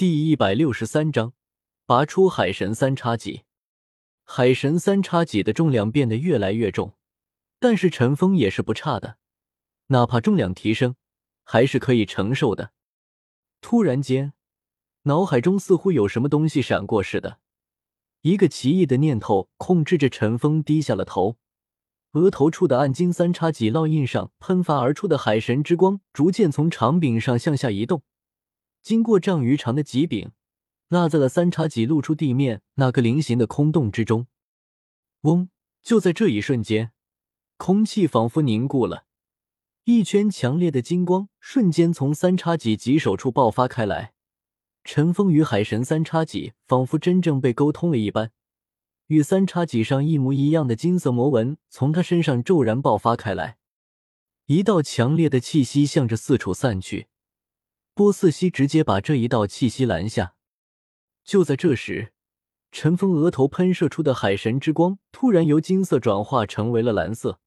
第一百六十三章，拔出海神三叉戟。海神三叉戟的重量变得越来越重，但是陈峰也是不差的，哪怕重量提升，还是可以承受的。突然间，脑海中似乎有什么东西闪过似的，一个奇异的念头控制着陈峰低下了头。额头处的暗金三叉戟烙印上喷发而出的海神之光，逐渐从长柄上向下移动，经过丈余长的戟柄，落在了三叉戟露出地面那个菱形的空洞之中。嗡！就在这一瞬间，空气仿佛凝固了，一圈强烈的金光瞬间从三叉戟戟首处爆发开来。陈峰与海神三叉戟仿佛真正被沟通了一般。与三叉戟上一模一样的金色魔纹从他身上骤然爆发开来，一道强烈的气息向着四处散去。波斯西直接把这一道气息拦下。就在这时，陈峰额头喷射出的海神之光突然由金色转化成为了蓝色，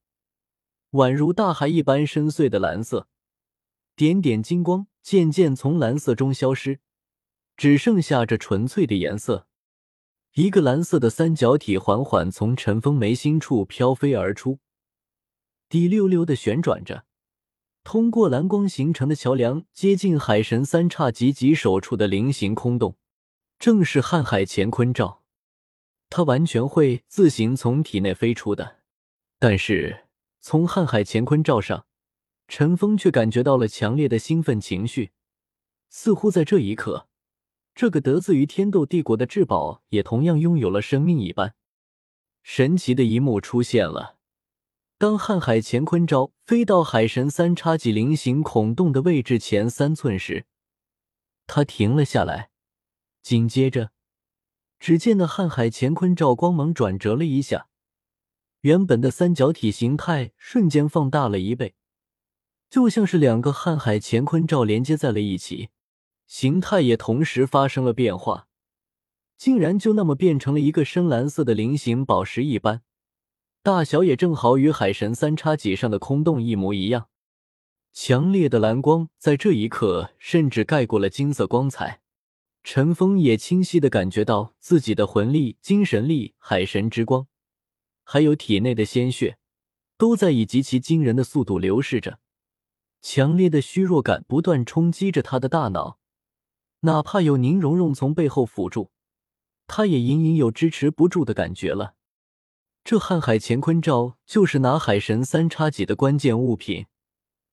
宛如大海一般深邃的蓝色。点点金光渐渐从蓝色中消失，只剩下这纯粹的颜色。一个蓝色的三角体缓缓从陈峰眉心处飘飞而出，滴溜溜的旋转着，通过蓝光形成的桥梁，接近海神三叉戟戟手处的菱形空洞，正是瀚海乾坤罩。它完全会自行从体内飞出的。但是从瀚海乾坤罩上，陈峰却感觉到了强烈的兴奋情绪，似乎在这一刻。这个得自于天斗帝国的至宝也同样拥有了生命一般。神奇的一幕出现了：当瀚海乾坤罩飞到海神三叉戟菱形孔洞的位置前三寸时，他停了下来。紧接着，只见那瀚海乾坤罩光芒转折了一下，原本的三角体形态瞬间放大了一倍，就像是两个瀚海乾坤罩连接在了一起。形态也同时发生了变化，竟然就那么变成了一个深蓝色的菱形宝石一般，大小也正好与海神三叉戟上的空洞一模一样。强烈的蓝光在这一刻甚至盖过了金色光彩，陈峰也清晰的感觉到自己的魂力、精神力、海神之光，还有体内的鲜血，都在以极其惊人的速度流逝着。强烈的虚弱感不断冲击着他的大脑。哪怕有宁荣荣从背后辅助，他也隐隐有支持不住的感觉了。这瀚海乾坤罩就是拿海神三叉戟的关键物品，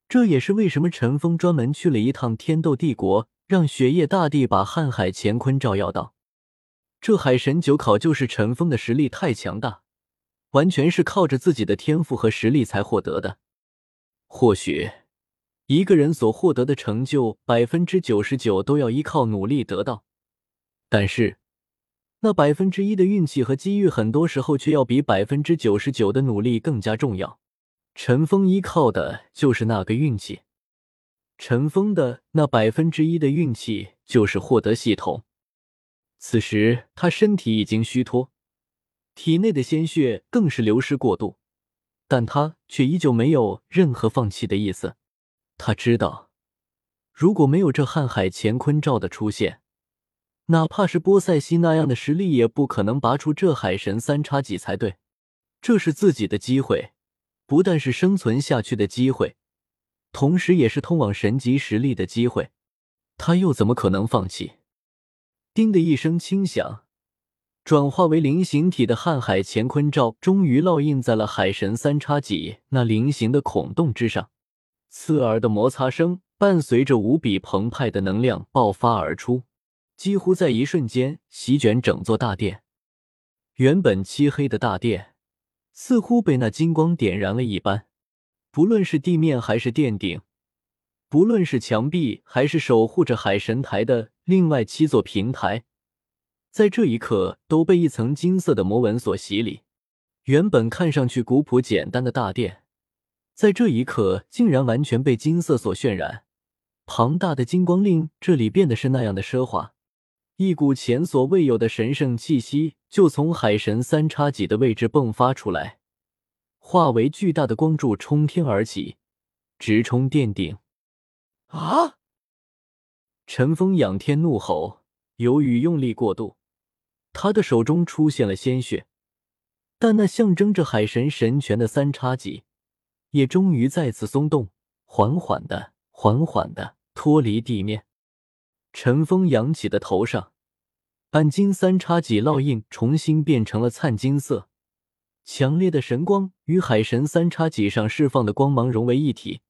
这也是为什么陈峰专门去了一趟天斗帝国，让雪夜大帝把瀚海乾坤罩要到。这海神九考就是陈峰的实力太强大，完全是靠着自己的天赋和实力才获得的。或许。一个人所获得的成就，百分之九十九都要依靠努力得到，但是那百分之一的运气和机遇，很多时候却要比百分之九十九的努力更加重要。陈峰依靠的就是那个运气，陈峰的那百分之一的运气就是获得系统。此时他身体已经虚脱，体内的鲜血更是流失过度，但他却依旧没有任何放弃的意思。他知道，如果没有这瀚海乾坤罩的出现，哪怕是波塞西那样的实力，也不可能拔出这海神三叉戟才对。这是自己的机会，不但是生存下去的机会，同时也是通往神级实力的机会。他又怎么可能放弃？叮的一声轻响，转化为菱形体的瀚海乾坤罩终于烙印在了海神三叉戟那菱形的孔洞之上。刺耳的摩擦声伴随着无比澎湃的能量爆发而出，几乎在一瞬间席卷整座大殿。原本漆黑的大殿似乎被那金光点燃了一般，不论是地面还是殿顶，不论是墙壁还是守护着海神台的另外七座平台，在这一刻都被一层金色的魔纹所洗礼。原本看上去古朴简单的大殿。在这一刻，竟然完全被金色所渲染，庞大的金光令这里变得是那样的奢华，一股前所未有的神圣气息就从海神三叉戟的位置迸发出来，化为巨大的光柱冲天而起，直冲殿顶。啊！陈峰仰天怒吼，由于用力过度，他的手中出现了鲜血，但那象征着海神神权的三叉戟，也终于再次松动，缓缓的、缓缓的脱离地面。陈峰扬起的头上，暗金三叉戟烙印重新变成了灿金色，强烈的神光与海神三叉戟上释放的光芒融为一体。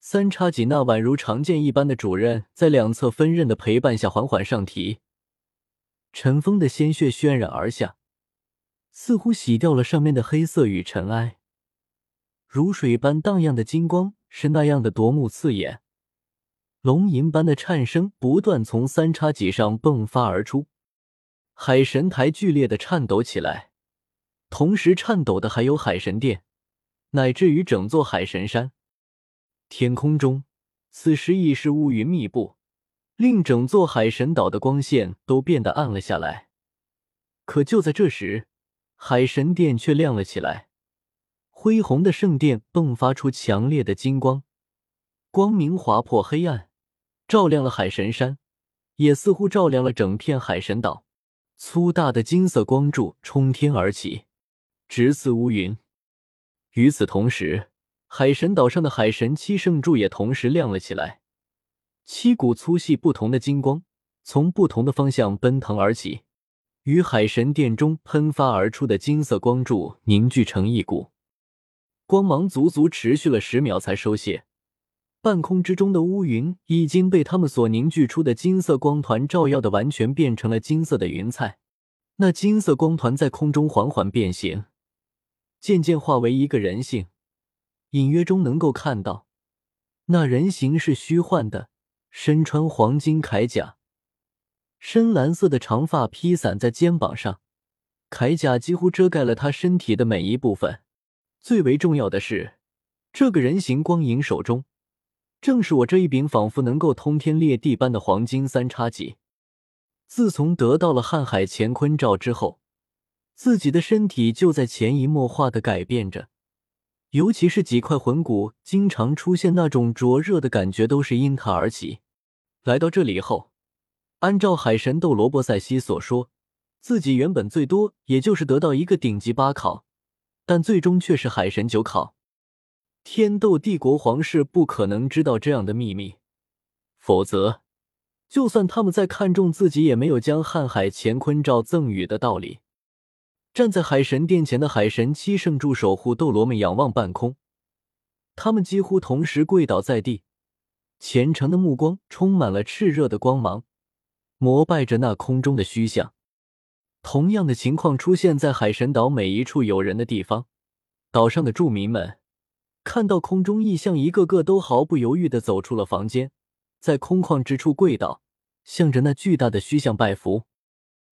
三叉戟那宛如长剑一般的主刃，在两侧分刃的陪伴下缓缓上提。陈峰的鲜血渲染而下，似乎洗掉了上面的黑色与尘埃，如水般荡漾的金光是那样的夺目刺眼。龙吟般的颤声不断从三叉戟上迸发而出，海神台剧烈的颤抖起来，同时颤抖的还有海神殿，乃至于整座海神山。天空中此时已是乌云密布，令整座海神岛的光线都变得暗了下来。可就在这时，海神殿却亮了起来，恢宏的圣殿迸发出强烈的金光，光明划破黑暗。照亮了海神山，也似乎照亮了整片海神岛。粗大的金色光柱冲天而起，直刺乌云。与此同时，海神岛上的海神七圣柱也同时亮了起来。七股粗细不同的金光从不同的方向奔腾而起，与海神殿中喷发而出的金色光柱凝聚成一股。光芒足足持续了十秒才收泄。半空之中的乌云已经被他们所凝聚出的金色光团照耀的完全变成了金色的云彩。那金色光团在空中缓缓变形，渐渐化为一个人形，隐约中能够看到，那人形是虚幻的，身穿黄金铠甲，深蓝色的长发披散在肩膀上，铠甲几乎遮盖了他身体的每一部分。最为重要的是，这个人形光影手中。正是我这一柄仿佛能够通天裂地般的黄金三叉戟。自从得到了瀚海乾坤罩之后，自己的身体就在潜移默化的改变着，尤其是几块魂骨经常出现那种灼热的感觉，都是因他而起。来到这里后，按照海神斗罗波塞西所说，自己原本最多也就是得到一个顶级八考，但最终却是海神九考。天斗帝国皇室不可能知道这样的秘密，否则，就算他们再看重自己，也没有将瀚海乾坤罩赠予的道理。站在海神殿前的海神七圣柱守护斗罗们仰望半空，他们几乎同时跪倒在地，虔诚的目光充满了炽热的光芒，膜拜着那空中的虚像。同样的情况出现在海神岛每一处有人的地方，岛上的住民们。看到空中异象，一个个都毫不犹豫的走出了房间，在空旷之处跪倒，向着那巨大的虚像拜服。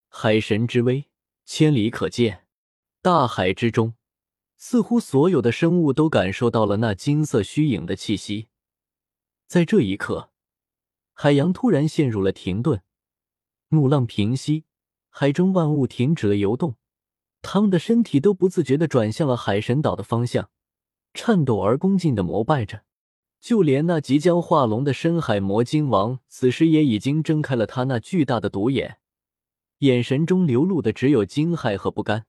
海神之威，千里可见。大海之中，似乎所有的生物都感受到了那金色虚影的气息。在这一刻，海洋突然陷入了停顿，怒浪平息，海中万物停止了游动，他们的身体都不自觉的转向了海神岛的方向。颤抖而恭敬的膜拜着，就连那即将化龙的深海魔鲸王，此时也已经睁开了他那巨大的独眼，眼神中流露的只有惊骇和不甘。